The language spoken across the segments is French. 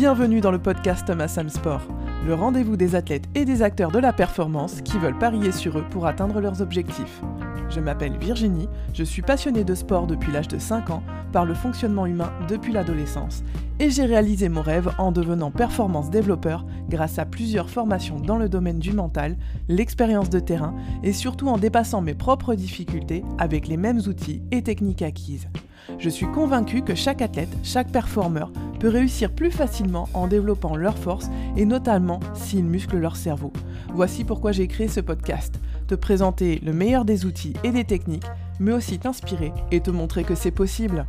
Bienvenue dans le podcast Thomas Sport, le rendez-vous des athlètes et des acteurs de la performance qui veulent parier sur eux pour atteindre leurs objectifs. Je m'appelle Virginie, je suis passionnée de sport depuis l'âge de 5 ans, par le fonctionnement humain depuis l'adolescence, et j'ai réalisé mon rêve en devenant performance développeur grâce à plusieurs formations dans le domaine du mental, l'expérience de terrain et surtout en dépassant mes propres difficultés avec les mêmes outils et techniques acquises. Je suis convaincue que chaque athlète, chaque performeur peut réussir plus facilement en développant leurs forces et notamment s'ils musclent leur cerveau. Voici pourquoi j'ai créé ce podcast. Te présenter le meilleur des outils et des techniques, mais aussi t'inspirer et te montrer que c'est possible.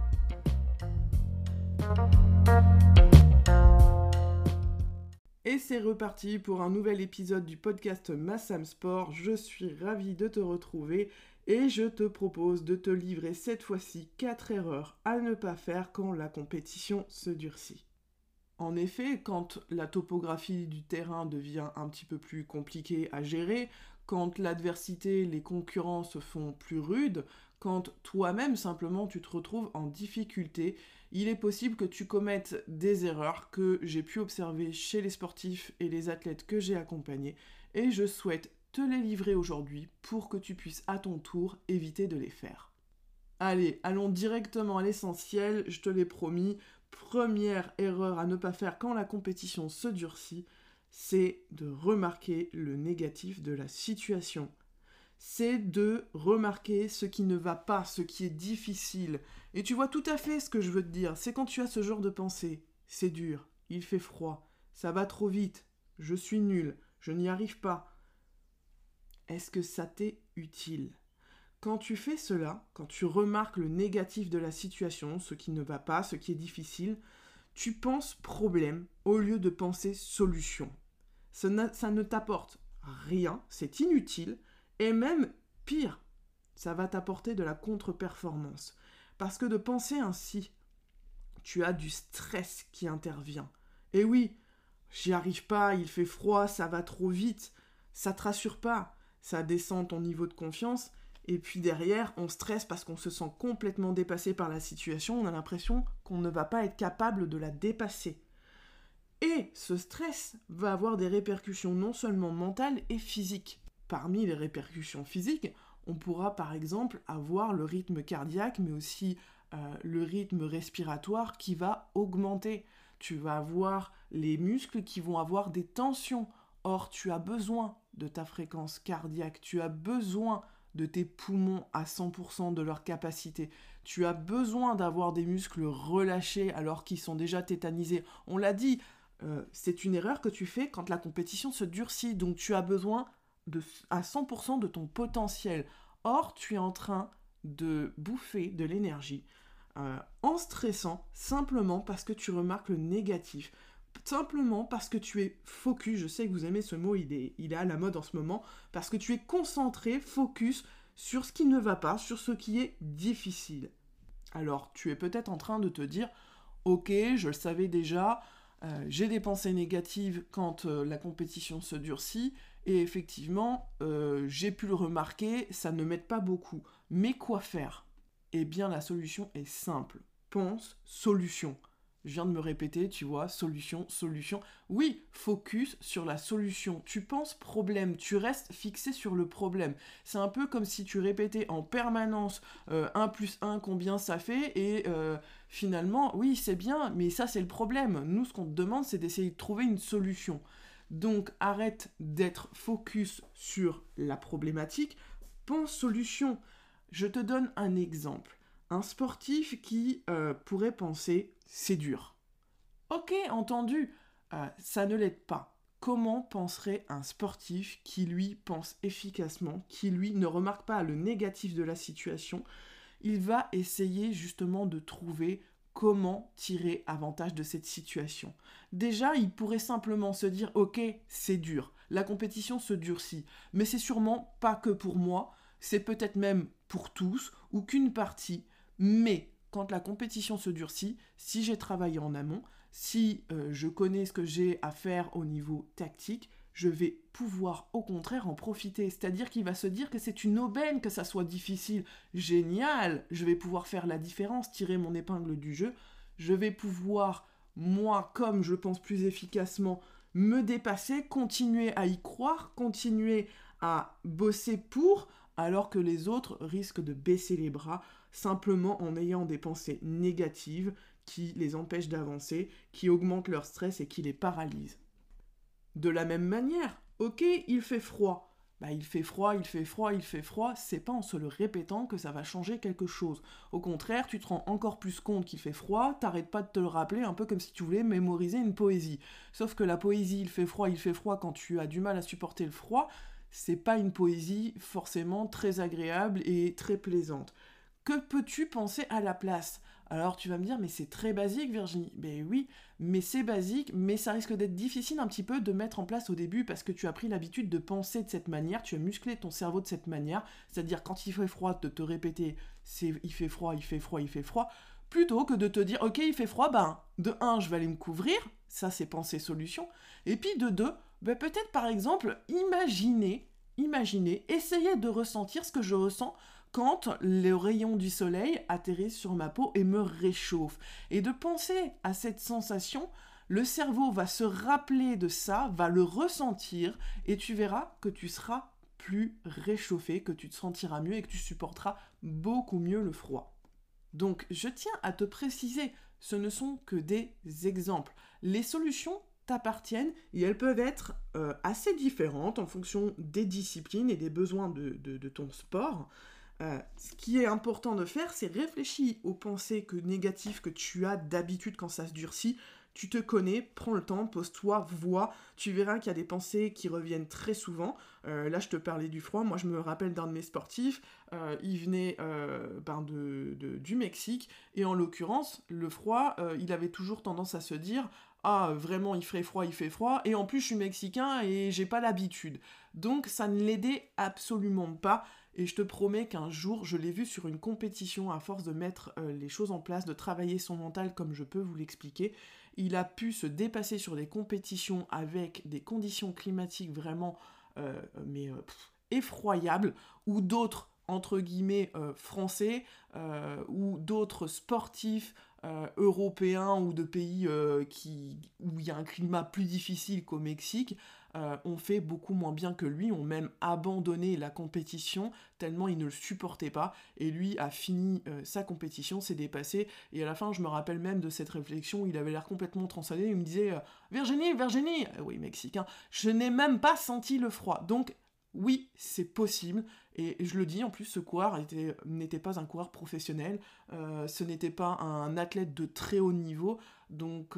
Et c'est reparti pour un nouvel épisode du podcast Massam Sport. Je suis ravie de te retrouver et je te propose de te livrer cette fois-ci 4 erreurs à ne pas faire quand la compétition se durcit. En effet, quand la topographie du terrain devient un petit peu plus compliquée à gérer, quand l'adversité, les concurrents se font plus rudes, quand toi-même simplement tu te retrouves en difficulté, il est possible que tu commettes des erreurs que j'ai pu observer chez les sportifs et les athlètes que j'ai accompagnés et je souhaite te les livrer aujourd'hui pour que tu puisses à ton tour éviter de les faire. Allez, allons directement à l'essentiel, je te l'ai promis. Première erreur à ne pas faire quand la compétition se durcit, c'est de remarquer le négatif de la situation. C'est de remarquer ce qui ne va pas, ce qui est difficile. Et tu vois tout à fait ce que je veux te dire. C'est quand tu as ce genre de pensée. C'est dur, il fait froid, ça va trop vite, je suis nul, je n'y arrive pas est-ce que ça t'est utile? Quand tu fais cela, quand tu remarques le négatif de la situation, ce qui ne va pas, ce qui est difficile, tu penses problème au lieu de penser solution. Ça, ne t'apporte rien, c'est inutile, et même pire, ça va t'apporter de la contre-performance. Parce que de penser ainsi, tu as du stress qui intervient. Et oui, j'y arrive pas, il fait froid, ça va trop vite, ça te rassure pas ça descend ton niveau de confiance, et puis derrière, on stresse parce qu'on se sent complètement dépassé par la situation, on a l'impression qu'on ne va pas être capable de la dépasser. Et ce stress va avoir des répercussions non seulement mentales et physiques. Parmi les répercussions physiques, on pourra par exemple avoir le rythme cardiaque, mais aussi euh, le rythme respiratoire qui va augmenter. Tu vas avoir les muscles qui vont avoir des tensions. Or, tu as besoin de ta fréquence cardiaque, tu as besoin de tes poumons à 100% de leur capacité. Tu as besoin d'avoir des muscles relâchés alors qu'ils sont déjà tétanisés. On l'a dit, euh, c'est une erreur que tu fais quand la compétition se durcit. Donc tu as besoin de, à 100% de ton potentiel. Or, tu es en train de bouffer de l'énergie euh, en stressant simplement parce que tu remarques le négatif simplement parce que tu es focus, je sais que vous aimez ce mot, il est, à la mode en ce moment, parce que tu es concentré, focus sur ce qui ne va pas, sur ce qui est difficile. Alors tu es peut-être en train de te dire, ok, je le savais déjà, euh, j'ai des pensées négatives quand euh, la compétition se durcit, et effectivement, euh, j'ai pu le remarquer, ça ne m'aide pas beaucoup. Mais quoi faire? Eh bien la solution est simple. Pense solution. Je viens de me répéter, tu vois, solution, solution. Oui, focus sur la solution. Tu penses problème, tu restes fixé sur le problème. C'est un peu comme si tu répétais en permanence 1 euh, plus 1 combien ça fait et euh, finalement, oui, c'est bien, mais ça c'est le problème. Nous, ce qu'on te demande, c'est d'essayer de trouver une solution. Donc arrête d'être focus sur la problématique, pense solution. Je te donne un exemple. Un sportif qui euh, pourrait penser c'est dur. Ok, entendu, euh, ça ne l'aide pas. Comment penserait un sportif qui lui pense efficacement, qui lui ne remarque pas le négatif de la situation? Il va essayer justement de trouver comment tirer avantage de cette situation. Déjà, il pourrait simplement se dire ok, c'est dur, la compétition se durcit, mais c'est sûrement pas que pour moi, c'est peut-être même pour tous ou qu'une partie, mais quand la compétition se durcit, si j'ai travaillé en amont, si euh, je connais ce que j'ai à faire au niveau tactique, je vais pouvoir au contraire en profiter. C'est-à-dire qu'il va se dire que c'est une aubaine que ça soit difficile. Génial Je vais pouvoir faire la différence, tirer mon épingle du jeu. Je vais pouvoir moi, comme je pense plus efficacement, me dépasser, continuer à y croire, continuer à bosser pour, alors que les autres risquent de baisser les bras simplement en ayant des pensées négatives qui les empêchent d'avancer, qui augmentent leur stress et qui les paralysent. De la même manière, ok, il fait froid, bah, il fait froid, il fait froid, il fait froid, c'est pas en se le répétant que ça va changer quelque chose. Au contraire, tu te rends encore plus compte qu'il fait froid, t'arrêtes pas de te le rappeler, un peu comme si tu voulais mémoriser une poésie. Sauf que la poésie, il fait froid, il fait froid quand tu as du mal à supporter le froid, c'est pas une poésie forcément très agréable et très plaisante. Que peux-tu penser à la place? Alors tu vas me dire, mais c'est très basique Virginie. Ben oui, mais c'est basique, mais ça risque d'être difficile un petit peu de mettre en place au début parce que tu as pris l'habitude de penser de cette manière, tu as musclé ton cerveau de cette manière, c'est-à-dire quand il fait froid, de te répéter, c'est il fait froid, il fait froid, il fait froid, plutôt que de te dire, ok, il fait froid, ben de 1, je vais aller me couvrir, ça c'est penser solution, et puis de 2, ben peut-être par exemple, imaginer, imaginer, essayer de ressentir ce que je ressens quand les rayons du soleil atterrissent sur ma peau et me réchauffent. Et de penser à cette sensation, le cerveau va se rappeler de ça, va le ressentir, et tu verras que tu seras plus réchauffé, que tu te sentiras mieux et que tu supporteras beaucoup mieux le froid. Donc je tiens à te préciser, ce ne sont que des exemples. Les solutions t'appartiennent et elles peuvent être euh, assez différentes en fonction des disciplines et des besoins de ton sport. Euh, ce qui est important de faire, c'est réfléchir aux pensées que, négatives que tu as d'habitude quand ça se durcit. Tu te connais, prends le temps, pose-toi, vois. Tu verras qu'il y a des pensées qui reviennent très souvent. Euh, là, je te parlais du froid. Moi, je me rappelle d'un de mes sportifs. Euh, il venait ben de, du Mexique. Et en l'occurrence, le froid, il avait toujours tendance à se dire ah vraiment il fait froid, il fait froid, et en plus je suis mexicain et j'ai pas l'habitude. Donc ça ne l'aidait absolument pas. Et je te promets qu'un jour, je l'ai vu sur une compétition, à force de mettre euh, les choses en place, de travailler son mental comme je peux vous l'expliquer, il a pu se dépasser sur des compétitions avec des conditions climatiques vraiment euh, mais, euh, effroyables, ou d'autres entre guillemets français ou d'autres sportifs européens ou de pays où il y a un climat plus difficile qu'au Mexique euh, ont fait beaucoup moins bien que lui, ont même abandonné la compétition tellement il ne le supportait pas, et lui a fini euh, sa compétition, s'est dépassé, et à la fin je me rappelle même de cette réflexion, il avait l'air complètement transcendé, il me disait euh, Virginie, Virginie! Oui, mexicain, je n'ai même pas senti le froid. Donc oui, c'est possible, et je le dis, en plus, ce coureur n'était pas un coureur professionnel, ce n'était pas un athlète de très haut niveau, donc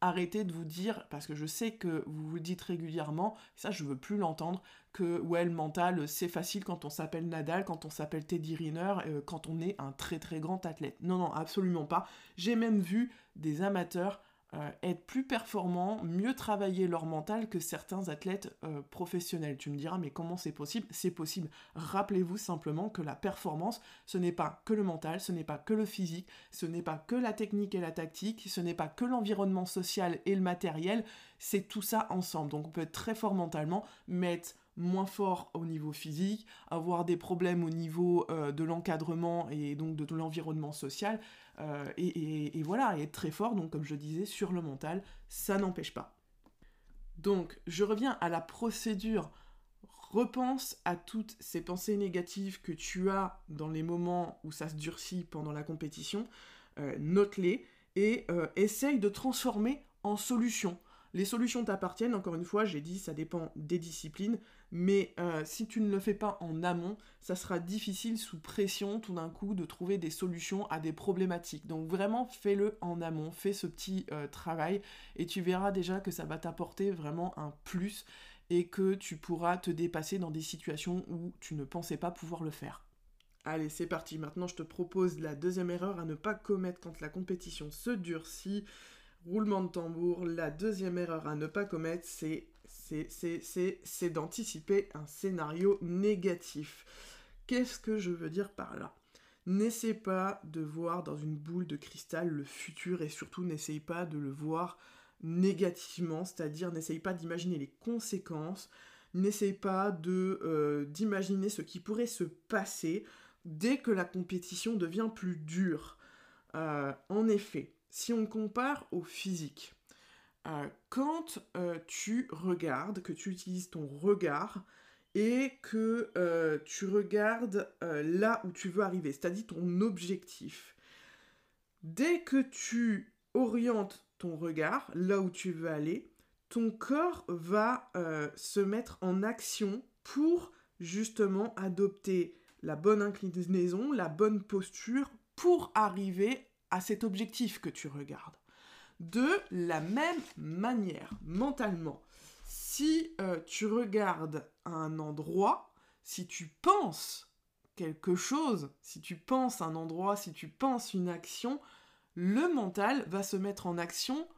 arrêtez de vous dire, parce que je sais que vous vous dites régulièrement, ça je veux plus l'entendre, que ouais le mental c'est facile quand on s'appelle Nadal, quand on s'appelle Teddy Riner, euh, quand on est un très très grand athlète. Non non absolument pas. J'ai même vu des amateurs euh, être plus performants, mieux travailler leur mental que certains athlètes euh, professionnels. Tu me diras, mais comment c'est possible? C'est possible. Rappelez-vous simplement que la performance, ce n'est pas que le mental, ce n'est pas que le physique, ce n'est pas que la technique et la tactique, ce n'est pas que l'environnement social et le matériel, c'est tout ça ensemble. Donc on peut être très fort mentalement, mais être moins fort au niveau physique, avoir des problèmes au niveau euh, de l'encadrement et donc de l'environnement social. Euh, et, voilà, être très fort, donc comme je disais, sur le mental, ça n'empêche pas. Donc, je reviens à la procédure. Repense à toutes ces pensées négatives que tu as dans les moments où ça se durcit pendant la compétition, euh, note-les et essaye de transformer en solutions. Les solutions t'appartiennent, encore une fois, j'ai dit, ça dépend des disciplines, mais euh, si tu ne le fais pas en amont, ça sera difficile sous pression tout d'un coup de trouver des solutions à des problématiques. Donc vraiment, fais-le en amont, fais ce petit euh, travail, et tu verras déjà que ça va t'apporter vraiment un plus, et que tu pourras te dépasser dans des situations où tu ne pensais pas pouvoir le faire. Allez, c'est parti. Maintenant, je te propose la deuxième erreur à ne pas commettre quand la compétition se durcit. Roulement de tambour, la deuxième erreur à ne pas commettre, c'est d'anticiper un scénario négatif. Qu'est-ce que je veux dire par là? N'essaie pas de voir dans une boule de cristal le futur et surtout n'essaye pas de le voir négativement, c'est-à-dire n'essaye pas d'imaginer les conséquences, n'essaye pas euh, d'imaginer ce qui pourrait se passer dès que la compétition devient plus dure. Euh, en effet, si on compare au physique, euh, quand euh, tu regardes, que tu utilises ton regard et que euh, tu regardes là où tu veux arriver, c'est-à-dire ton objectif, dès que tu orientes ton regard là où tu veux aller, ton corps va se mettre en action pour justement adopter la bonne inclinaison, la bonne posture pour arriver à cet objectif que tu regardes. De la même manière, mentalement, si euh, tu regardes un endroit, si tu penses quelque chose, si tu penses un endroit, si tu penses une action, le mental va se mettre en action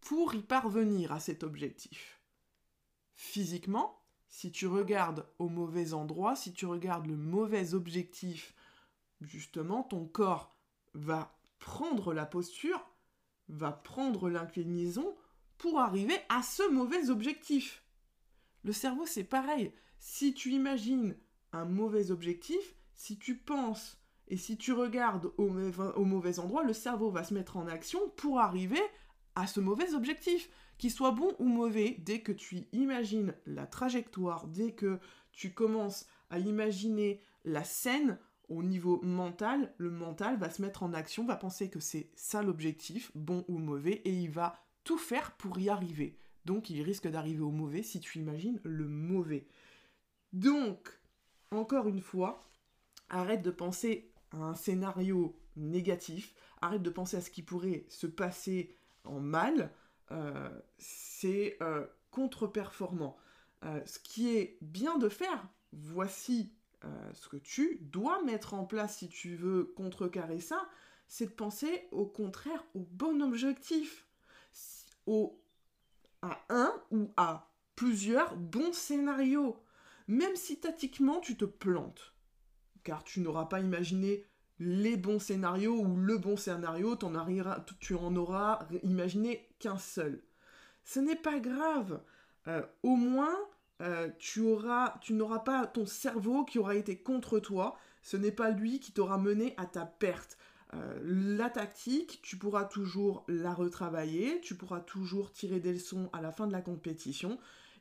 pour y parvenir à cet objectif. Physiquement, si tu regardes au mauvais endroit, si tu regardes le mauvais objectif, justement, ton corps va prendre la posture, va prendre l'inclinaison pour arriver à ce mauvais objectif. Le cerveau, c'est pareil. Si tu imagines un mauvais objectif, si tu penses et si tu regardes au, au mauvais endroit, le cerveau va se mettre en action pour arriver à ce mauvais objectif. Qu'il soit bon ou mauvais, dès que tu imagines la trajectoire, dès que tu commences à imaginer la scène, au niveau mental, le mental va se mettre en action, va penser que c'est ça l'objectif, bon ou mauvais, et il va tout faire pour y arriver. Donc il risque d'arriver au mauvais si tu imagines le mauvais. Donc, encore une fois, arrête de penser à un scénario négatif, arrête de penser à ce qui pourrait se passer en mal, euh, c'est euh, contre-performant. Euh, ce qui est bien de faire, voici ce que tu dois mettre en place si tu veux contrecarrer ça, c'est de penser au contraire au bon objectif, au, à un ou à plusieurs bons scénarios, même si tactiquement tu te plantes, car tu n'auras pas imaginé les bons scénarios ou le bon scénario, tu en auras imaginé qu'un seul. Ce n'est pas grave. Euh, au moins, euh, tu auras, tu n'auras pas ton cerveau qui aura été contre toi. Ce n'est pas lui qui t'aura mené à ta perte. Euh, la tactique, tu pourras toujours la retravailler, tu pourras toujours tirer des leçons à la fin de la compétition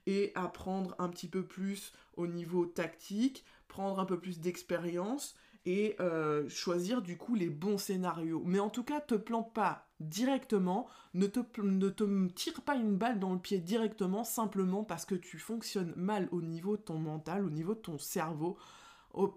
et apprendre un petit peu plus au niveau tactique, prendre un peu plus d'expérience et euh, choisir du coup les bons scénarios. Mais en tout cas, te plante pas directement, ne te, ne te tire pas une balle dans le pied directement simplement parce que tu fonctionnes mal au niveau de ton mental, au niveau de ton cerveau,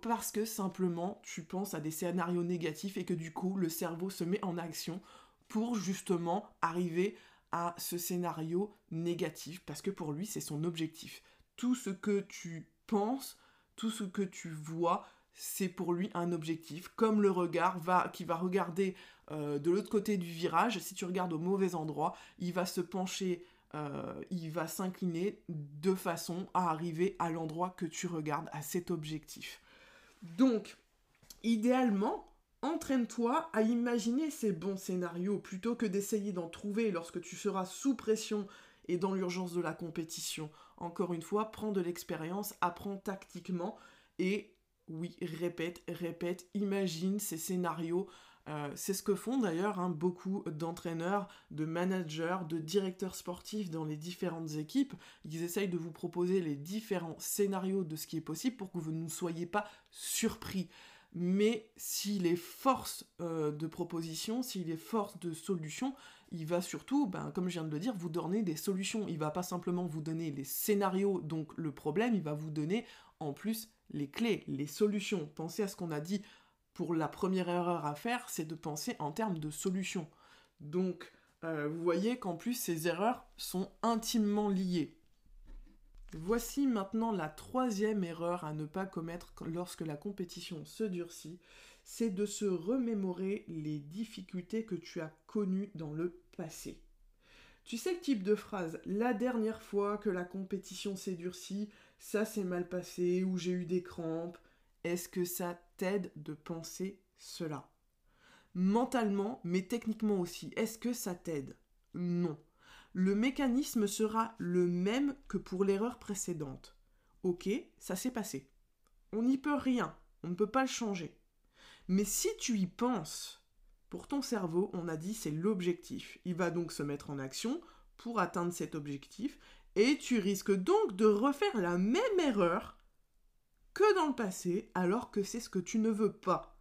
parce que simplement tu penses à des scénarios négatifs et que du coup le cerveau se met en action pour justement arriver à ce scénario négatif parce que pour lui c'est son objectif. Tout ce que tu penses, tout ce que tu vois, c'est pour lui un objectif, comme le regard va, qui va regarder euh, de l'autre côté du virage, si tu regardes au mauvais endroit, il va se pencher, euh, il va s'incliner de façon à arriver à l'endroit que tu regardes, à cet objectif. Donc, idéalement, entraîne-toi à imaginer ces bons scénarios plutôt que d'essayer d'en trouver lorsque tu seras sous pression et dans l'urgence de la compétition. Encore une fois, prends de l'expérience, apprends tactiquement et oui, répète, répète, imagine ces scénarios. Euh, c'est ce que font d'ailleurs hein, beaucoup d'entraîneurs, de managers, de directeurs sportifs dans les différentes équipes. Ils essayent de vous proposer les différents scénarios de ce qui est possible pour que vous ne soyez pas surpris. Mais s'il est force euh, de proposition, s'il est force de solution, il va surtout, ben, comme je viens de le dire, vous donner des solutions. Il va pas simplement vous donner les scénarios, donc le problème, il va vous donner en plus les clés, les solutions. Pensez à ce qu'on a dit pour la première erreur à faire, c'est de penser en termes de solutions. Donc, euh, vous voyez qu'en plus, ces erreurs sont intimement liées. Voici maintenant la troisième erreur à ne pas commettre lorsque la compétition se durcit, c'est de se remémorer les difficultés que tu as connues dans le passé. Tu sais le type de phrase, la dernière fois que la compétition s'est durcie, ça s'est mal passé ou j'ai eu des crampes. Est-ce que ça t'aide de penser cela? Mentalement, mais techniquement aussi, est-ce que ça t'aide? Non. Le mécanisme sera le même que pour l'erreur précédente. Ok, ça s'est passé. On n'y peut rien, on ne peut pas le changer. Mais si tu y penses, Pour ton cerveau, on a dit c'est l'objectif. Il va donc se mettre en action pour atteindre cet objectif et tu risques donc de refaire la même erreur que dans le passé alors que c'est ce que tu ne veux pas.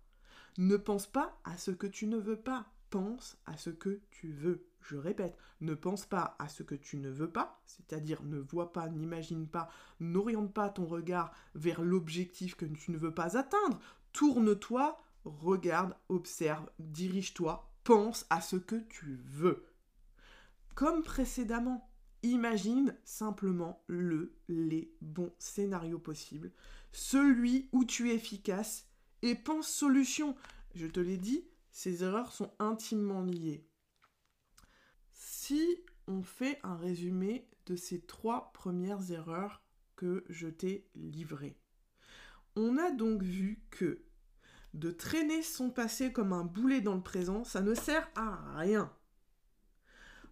Ne pense pas à ce que tu ne veux pas, pense à ce que tu veux. Je répète, ne pense pas à ce que tu ne veux pas, c'est-à-dire ne vois pas, n'imagine pas, n'oriente pas ton regard vers l'objectif que tu ne veux pas atteindre. Tourne-toi, regarde, observe, dirige-toi, pense à ce que tu veux. Comme précédemment, imagine simplement le, les bons scénarios possibles, celui où tu es efficace et pense solution. Je te l'ai dit, ces erreurs sont intimement liées. Si on fait un résumé de ces trois premières erreurs que je t'ai livrées, on a donc vu que de traîner son passé comme un boulet dans le présent, ça ne sert à rien.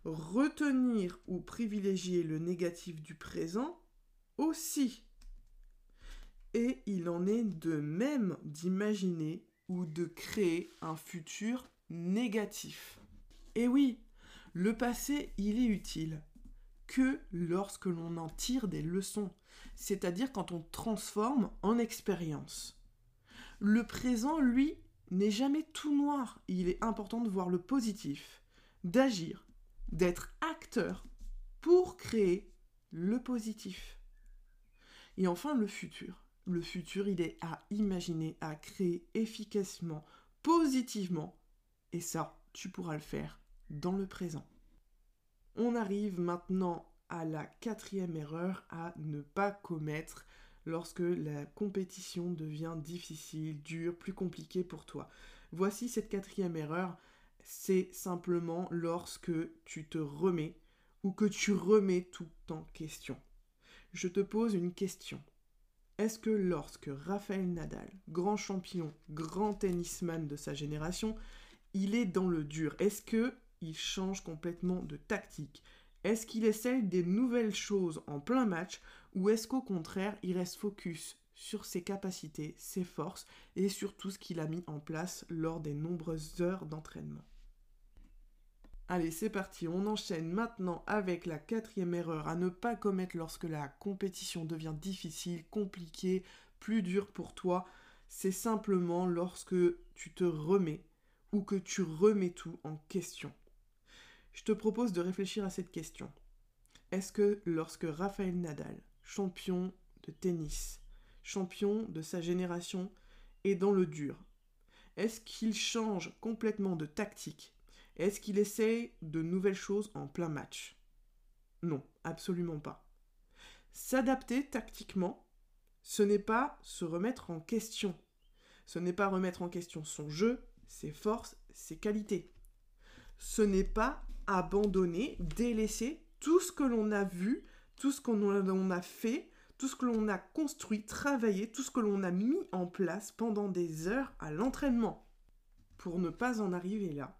Retenir ou privilégier le négatif du présent aussi. Et il en est de même d'imaginer ou de créer un futur négatif. Et oui, le passé, il est utile que lorsque l'on en tire des leçons, c'est-à-dire quand on transforme en expérience. Le présent, lui, n'est jamais tout noir. Il est important de voir le positif, d'agir, d'être acteur pour créer le positif. Et enfin, le futur. Le futur, il est à imaginer, à créer efficacement, positivement. Et ça, tu pourras le faire dans le présent. On arrive maintenant à la quatrième erreur à ne pas commettre lorsque la compétition devient difficile, dure, plus compliquée pour toi. Voici cette quatrième erreur, c'est simplement lorsque tu te remets ou que tu remets tout en question. Je te pose une question. Est-ce que lorsque Raphaël Nadal, grand champion, grand tennisman de sa génération, il est dans le dur, est-ce que il change complètement de tactique? Est-ce qu'il essaye des nouvelles choses en plein match ou est-ce qu'au contraire, il reste focus sur ses capacités, ses forces et sur tout ce qu'il a mis en place lors des nombreuses heures d'entraînement? Allez, c'est parti, on enchaîne maintenant avec la quatrième erreur à ne pas commettre lorsque la compétition devient difficile, compliquée, plus dure pour toi. C'est simplement lorsque tu te remets ou que tu remets tout en question. Je te propose de réfléchir à cette question. Est-ce que lorsque Raphaël Nadal, champion de tennis, champion de sa génération, est dans le dur, est-ce qu'il change complètement de tactique est-ce qu'il essaye de nouvelles choses en plein match? Non, absolument pas. S'adapter tactiquement, ce n'est pas se remettre en question. Ce n'est pas remettre en question son jeu, ses forces, ses qualités. Ce n'est pas abandonner, délaisser tout ce que l'on a vu, tout ce qu'on a fait, tout ce que l'on a construit, travaillé, tout ce que l'on a mis en place pendant des heures à l'entraînement. Pour ne pas en arriver là,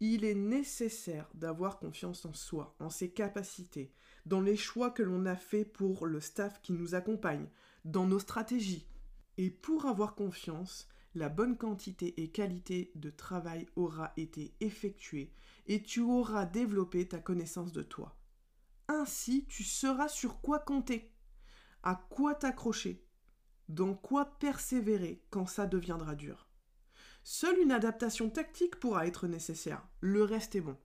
il est nécessaire d'avoir confiance en soi, en ses capacités, dans les choix que l'on a faits pour le staff qui nous accompagne, dans nos stratégies. Et pour avoir confiance, la bonne quantité et qualité de travail aura été effectuée et tu auras développé ta connaissance de toi. Ainsi, tu sauras sur quoi compter, à quoi t'accrocher, dans quoi persévérer quand ça deviendra dur. Seule une adaptation tactique pourra être nécessaire, le reste est bon.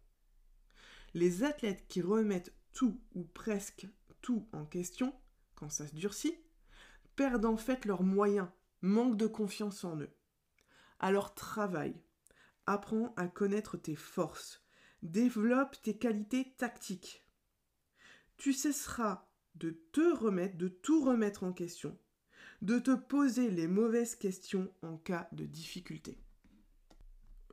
Les athlètes qui remettent tout ou presque tout en question, quand ça se durcit, perdent en fait leurs moyens, manquent de confiance en eux. Alors travaille, apprends à connaître tes forces, développe tes qualités tactiques. Tu cesseras de te remettre, de tout remettre en question, de te poser les mauvaises questions en cas de difficulté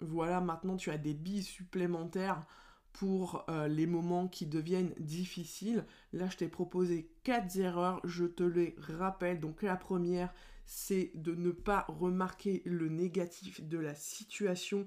voilà, maintenant tu as des billes supplémentaires pour euh, les moments qui deviennent difficiles. Là, je t'ai proposé quatre erreurs, je te les rappelle. Donc la première, c'est de ne pas remarquer le négatif de la situation.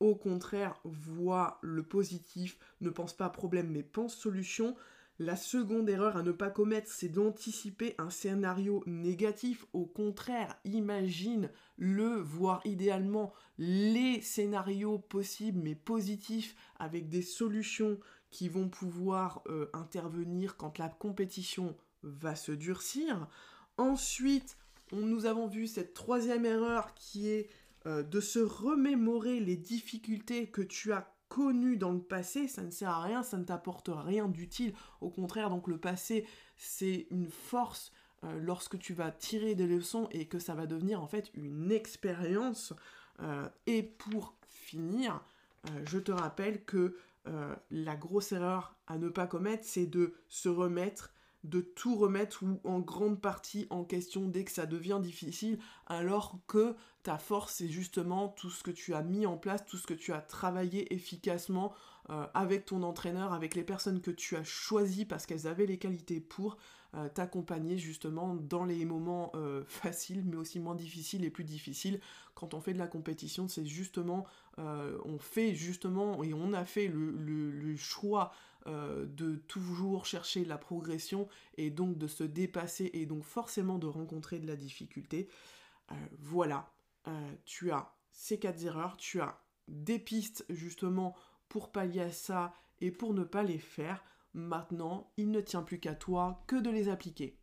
Au contraire, vois le positif, ne pense pas problème, mais pense solution. La seconde erreur à ne pas commettre, c'est d'anticiper un scénario négatif. Au contraire, imagine le, voire idéalement les scénarios possibles mais positifs avec des solutions qui vont pouvoir euh, intervenir quand la compétition va se durcir. Ensuite, nous avons vu cette troisième erreur qui est euh, de se remémorer les difficultés que tu as connues dans le passé, ça ne sert à rien, ça ne t'apporte rien d'utile. Au contraire, donc le passé, c'est une force euh, lorsque tu vas tirer des leçons et que ça va devenir en fait une expérience. Euh, et pour finir, je te rappelle que la grosse erreur à ne pas commettre, c'est de se remettre de tout remettre ou en grande partie en question dès que ça devient difficile, alors que ta force, c'est justement tout ce que tu as mis en place, tout ce que tu as travaillé efficacement euh, avec ton entraîneur, avec les personnes que tu as choisies parce qu'elles avaient les qualités pour euh, t'accompagner justement dans les moments euh, faciles, mais aussi moins difficiles et plus difficiles. Quand on fait de la compétition, c'est justement, on fait justement, et on a fait le choix de toujours chercher la progression et donc de se dépasser et donc forcément de rencontrer de la difficulté. voilà, euh, tu as ces quatre erreurs, tu as des pistes justement pour pallier à ça et pour ne pas les faire. Maintenant, il ne tient plus qu'à toi que de les appliquer.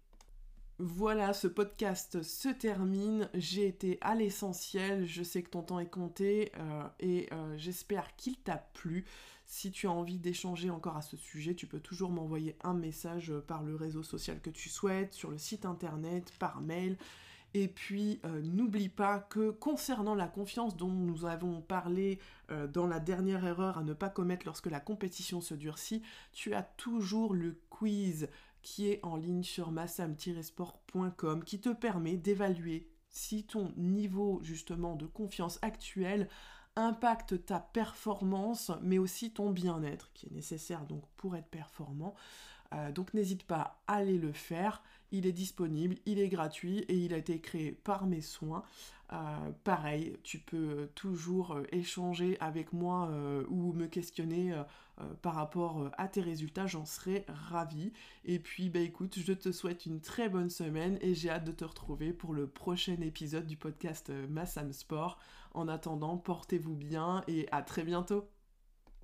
Voilà, ce podcast se termine. J'ai été à l'essentiel. Je sais que ton temps est compté euh, et euh, j'espère qu'il t'a plu. Si tu as envie d'échanger encore à ce sujet, tu peux toujours m'envoyer un message par le réseau social que tu souhaites, sur le site internet, par mail. Et puis, euh, n'oublie pas que concernant la confiance dont nous avons parlé euh, dans la dernière erreur à ne pas commettre lorsque la compétition se durcit, tu as toujours le quiz qui est en ligne sur massam-sport.com qui te permet d'évaluer si ton niveau justement de confiance actuel impacte ta performance, mais aussi ton bien-être, qui est nécessaire donc pour être performant. Euh, donc n'hésite pas à aller le faire il est disponible, il est gratuit et il a été créé par mes soins. Euh, pareil, tu peux toujours euh, échanger avec moi ou me questionner par rapport à tes résultats, j'en serais ravie. Et puis, bah écoute, je te souhaite une très bonne semaine et j'ai hâte de te retrouver pour le prochain épisode du podcast Massam Sport. En attendant, portez-vous bien et à très bientôt.